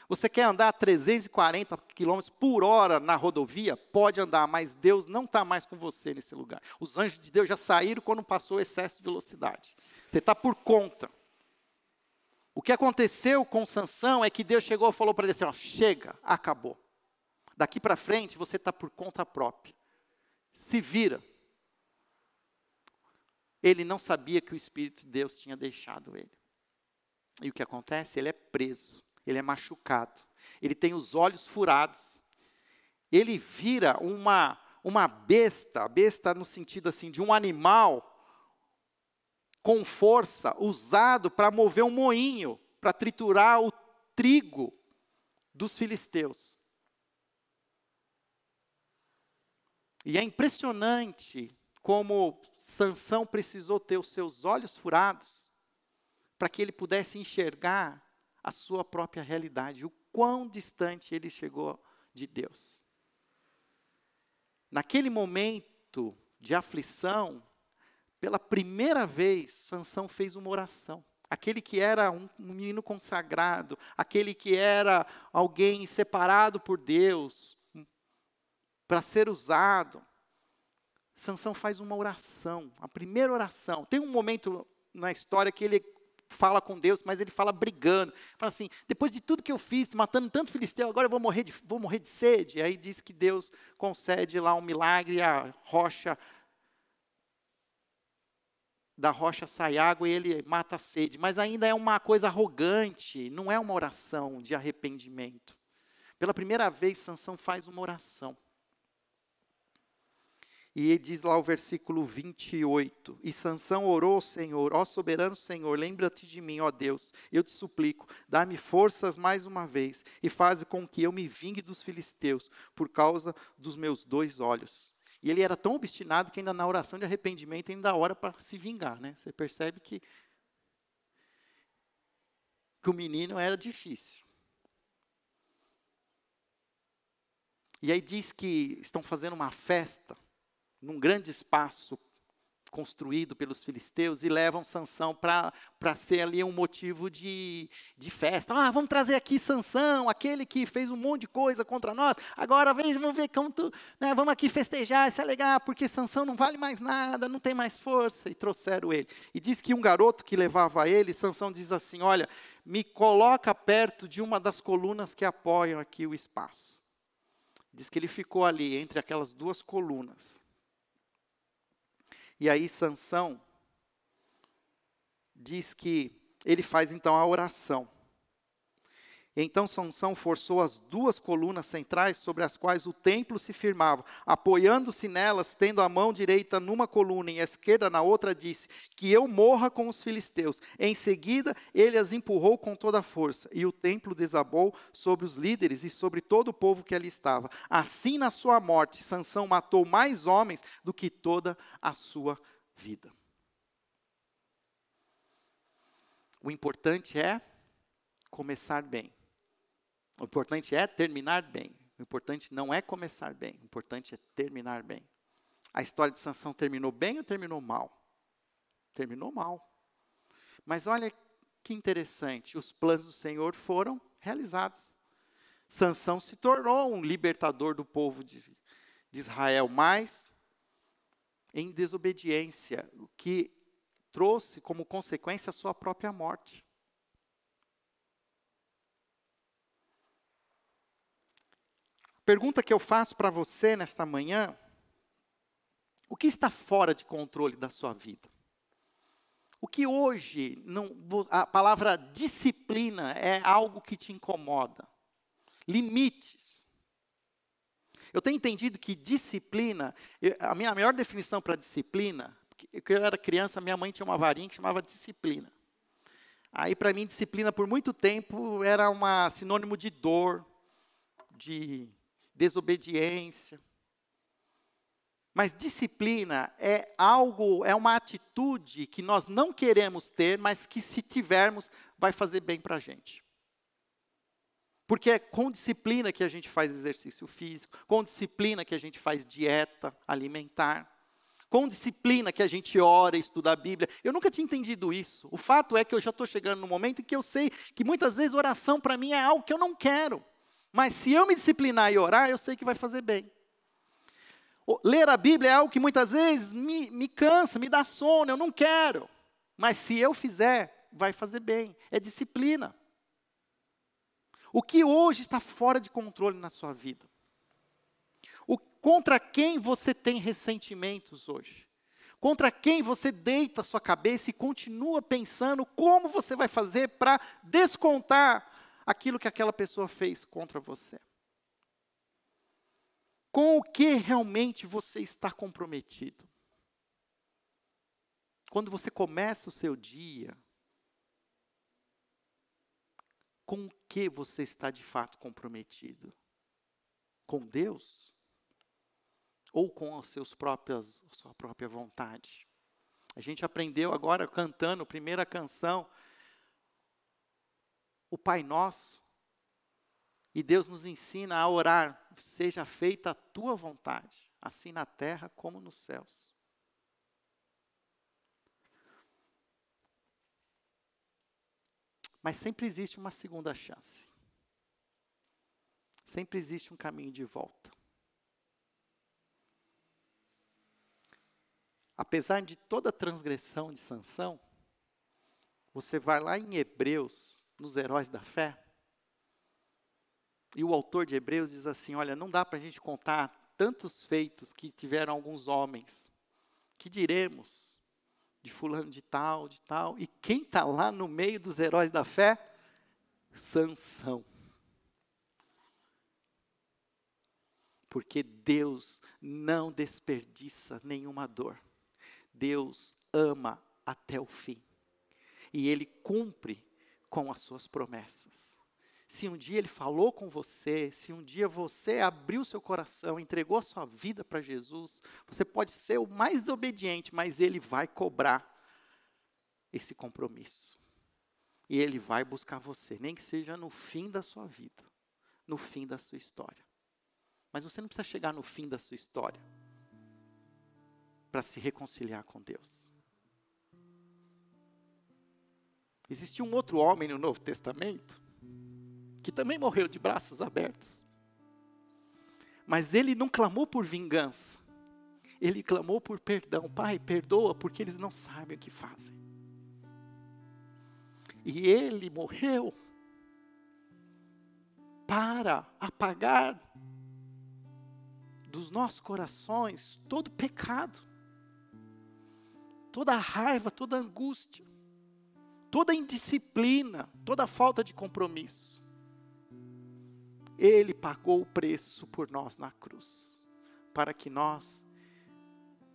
Você quer andar a 340 km por hora na rodovia? Pode andar, mas Deus não está mais com você nesse lugar. Os anjos de Deus já saíram quando passou o excesso de velocidade. Você está por conta. O que aconteceu com Sansão é que Deus chegou e falou para ele assim: ó, chega, acabou. Daqui para frente você está por conta própria. Se vira. Ele não sabia que o Espírito de Deus tinha deixado ele. E o que acontece? Ele é preso ele é machucado, ele tem os olhos furados, ele vira uma, uma besta, besta no sentido assim, de um animal com força, usado para mover um moinho, para triturar o trigo dos filisteus. E é impressionante como Sansão precisou ter os seus olhos furados para que ele pudesse enxergar a sua própria realidade, o quão distante ele chegou de Deus. Naquele momento de aflição, pela primeira vez, Sansão fez uma oração. Aquele que era um menino consagrado, aquele que era alguém separado por Deus para ser usado, Sansão faz uma oração, a primeira oração. Tem um momento na história que ele fala com Deus, mas ele fala brigando. Fala assim: depois de tudo que eu fiz, matando tanto filisteu, agora eu vou morrer de, vou morrer de sede. Aí diz que Deus concede lá um milagre, a rocha. Da rocha sai água e ele mata a sede. Mas ainda é uma coisa arrogante, não é uma oração de arrependimento. Pela primeira vez, Sansão faz uma oração. E diz lá o versículo 28, e Sansão orou ao Senhor, ó soberano Senhor, lembra-te de mim, ó Deus, eu te suplico, dá-me forças mais uma vez, e faz com que eu me vingue dos filisteus, por causa dos meus dois olhos. E ele era tão obstinado que ainda na oração de arrependimento ainda ora para se vingar, né? Você percebe que, que o menino era difícil. E aí diz que estão fazendo uma festa, num grande espaço construído pelos filisteus e levam Sansão para ser ali um motivo de, de festa. Ah, vamos trazer aqui Sansão, aquele que fez um monte de coisa contra nós. Agora vem, vamos ver como tu, né, vamos aqui festejar, se alegrar, porque Sansão não vale mais nada, não tem mais força. E trouxeram ele. E diz que um garoto que levava ele, Sansão diz assim: "Olha, me coloca perto de uma das colunas que apoiam aqui o espaço". Diz que ele ficou ali entre aquelas duas colunas. E aí Sansão diz que ele faz então a oração. Então Sansão forçou as duas colunas centrais sobre as quais o templo se firmava, apoiando-se nelas, tendo a mão direita numa coluna e a esquerda na outra, disse: Que eu morra com os filisteus. Em seguida, ele as empurrou com toda a força, e o templo desabou sobre os líderes e sobre todo o povo que ali estava. Assim, na sua morte, Sansão matou mais homens do que toda a sua vida. O importante é começar bem. O importante é terminar bem. O importante não é começar bem. O importante é terminar bem. A história de Sansão terminou bem ou terminou mal? Terminou mal. Mas olha que interessante, os planos do Senhor foram realizados. Sansão se tornou um libertador do povo de, de Israel, mas em desobediência, o que trouxe como consequência a sua própria morte. Pergunta que eu faço para você nesta manhã: o que está fora de controle da sua vida? O que hoje, não, a palavra disciplina é algo que te incomoda. Limites. Eu tenho entendido que disciplina, a minha maior definição para disciplina, porque eu era criança, minha mãe tinha uma varinha que chamava disciplina. Aí, para mim, disciplina por muito tempo era uma sinônimo de dor, de desobediência. Mas disciplina é algo, é uma atitude que nós não queremos ter, mas que se tivermos, vai fazer bem para a gente. Porque é com disciplina que a gente faz exercício físico, com disciplina que a gente faz dieta alimentar, com disciplina que a gente ora e estuda a Bíblia. Eu nunca tinha entendido isso. O fato é que eu já estou chegando no momento em que eu sei que muitas vezes oração para mim é algo que eu não quero. Mas se eu me disciplinar e orar, eu sei que vai fazer bem. Ler a Bíblia é algo que muitas vezes me, me cansa, me dá sono, eu não quero. Mas se eu fizer, vai fazer bem. É disciplina. O que hoje está fora de controle na sua vida? O, contra quem você tem ressentimentos hoje? Contra quem você deita a sua cabeça e continua pensando como você vai fazer para descontar aquilo que aquela pessoa fez contra você. Com o que realmente você está comprometido? Quando você começa o seu dia, com o que você está de fato comprometido? Com Deus? Ou com seus próprias, sua própria vontade? A gente aprendeu agora cantando a primeira canção o Pai Nosso. E Deus nos ensina a orar: seja feita a tua vontade, assim na terra como nos céus. Mas sempre existe uma segunda chance. Sempre existe um caminho de volta. Apesar de toda a transgressão de Sansão, você vai lá em Hebreus nos heróis da fé. E o autor de Hebreus diz assim: olha, não dá para a gente contar tantos feitos que tiveram alguns homens. Que diremos de fulano de tal, de tal. E quem está lá no meio dos heróis da fé? Sansão. Porque Deus não desperdiça nenhuma dor. Deus ama até o fim. E Ele cumpre com as suas promessas. Se um dia ele falou com você, se um dia você abriu seu coração, entregou a sua vida para Jesus, você pode ser o mais desobediente, mas ele vai cobrar esse compromisso. E ele vai buscar você, nem que seja no fim da sua vida, no fim da sua história. Mas você não precisa chegar no fim da sua história para se reconciliar com Deus. Existe um outro homem no Novo Testamento que também morreu de braços abertos. Mas ele não clamou por vingança. Ele clamou por perdão. Pai, perdoa porque eles não sabem o que fazem. E ele morreu para apagar dos nossos corações todo pecado, toda raiva, toda angústia toda indisciplina, toda falta de compromisso. Ele pagou o preço por nós na cruz, para que nós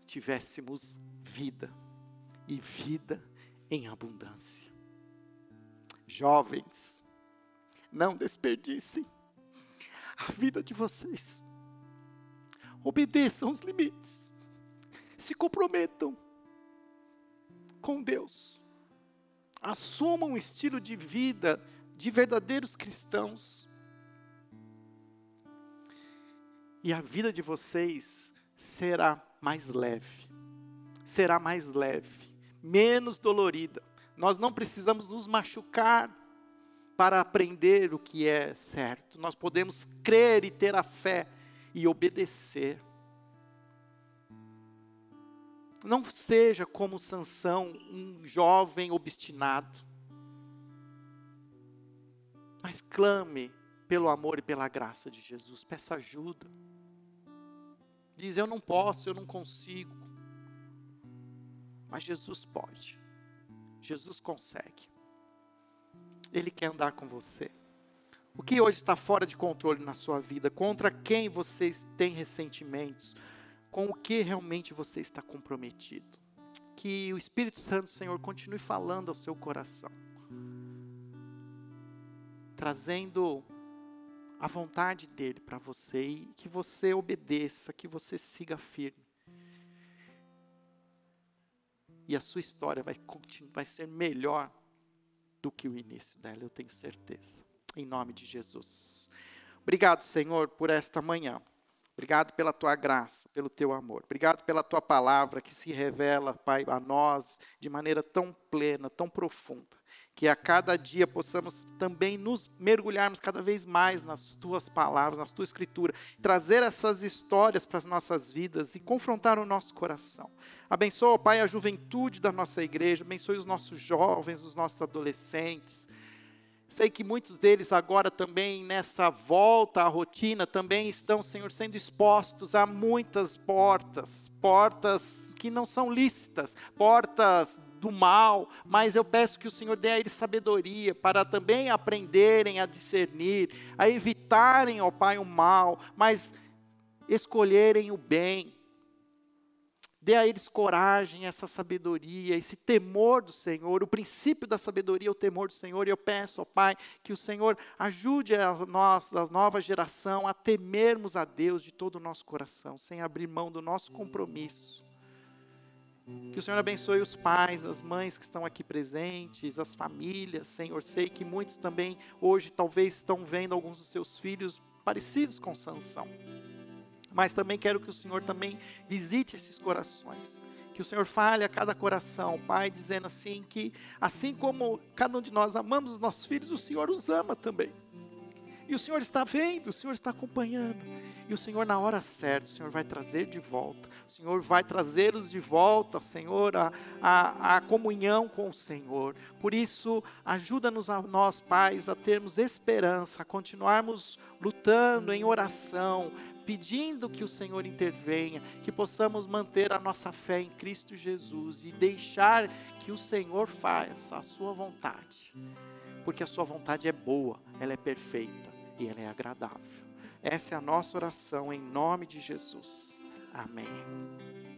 tivéssemos vida e vida em abundância. Jovens, não desperdicem a vida de vocês. Obedeçam os limites. Se comprometam com Deus assumam um estilo de vida de verdadeiros cristãos. E a vida de vocês será mais leve, será mais leve, menos dolorida. Nós não precisamos nos machucar para aprender o que é certo. Nós podemos crer e ter a fé e obedecer. Não seja como Sansão, um jovem obstinado. Mas clame pelo amor e pela graça de Jesus. Peça ajuda. Diz: Eu não posso, eu não consigo. Mas Jesus pode. Jesus consegue. Ele quer andar com você. O que hoje está fora de controle na sua vida? Contra quem você tem ressentimentos? Com o que realmente você está comprometido? Que o Espírito Santo, Senhor, continue falando ao seu coração, trazendo a vontade dele para você e que você obedeça, que você siga firme. E a sua história vai, vai ser melhor do que o início dela, eu tenho certeza. Em nome de Jesus. Obrigado, Senhor, por esta manhã. Obrigado pela tua graça, pelo teu amor. Obrigado pela tua palavra que se revela, Pai, a nós de maneira tão plena, tão profunda que a cada dia possamos também nos mergulharmos cada vez mais nas tuas palavras, na tua escritura, trazer essas histórias para as nossas vidas e confrontar o nosso coração. Abençoa, Pai, a juventude da nossa igreja, abençoe os nossos jovens, os nossos adolescentes. Sei que muitos deles agora também nessa volta à rotina também estão, Senhor, sendo expostos a muitas portas, portas que não são lícitas, portas do mal, mas eu peço que o Senhor dê a eles sabedoria para também aprenderem a discernir, a evitarem, ó Pai, o mal, mas escolherem o bem. Dê a eles coragem, essa sabedoria, esse temor do Senhor. O princípio da sabedoria o temor do Senhor. E eu peço, ó Pai, que o Senhor ajude a nós, a nova geração, a temermos a Deus de todo o nosso coração, sem abrir mão do nosso compromisso que o Senhor abençoe os pais, as mães que estão aqui presentes, as famílias, Senhor. Sei que muitos também hoje talvez estão vendo alguns dos seus filhos parecidos com Sansão. Mas também quero que o Senhor também visite esses corações. Que o Senhor fale a cada coração, Pai, dizendo assim que assim como cada um de nós amamos os nossos filhos, o Senhor os ama também. E o Senhor está vendo, o Senhor está acompanhando. E o Senhor, na hora certa, o Senhor vai trazer de volta. O Senhor vai trazê-los de volta, Senhor, a, a, a comunhão com o Senhor. Por isso, ajuda-nos a nós, pais, a termos esperança, a continuarmos lutando em oração, pedindo que o Senhor intervenha, que possamos manter a nossa fé em Cristo Jesus e deixar que o Senhor faça a sua vontade. Porque a sua vontade é boa, ela é perfeita e ela é agradável. Essa é a nossa oração em nome de Jesus. Amém.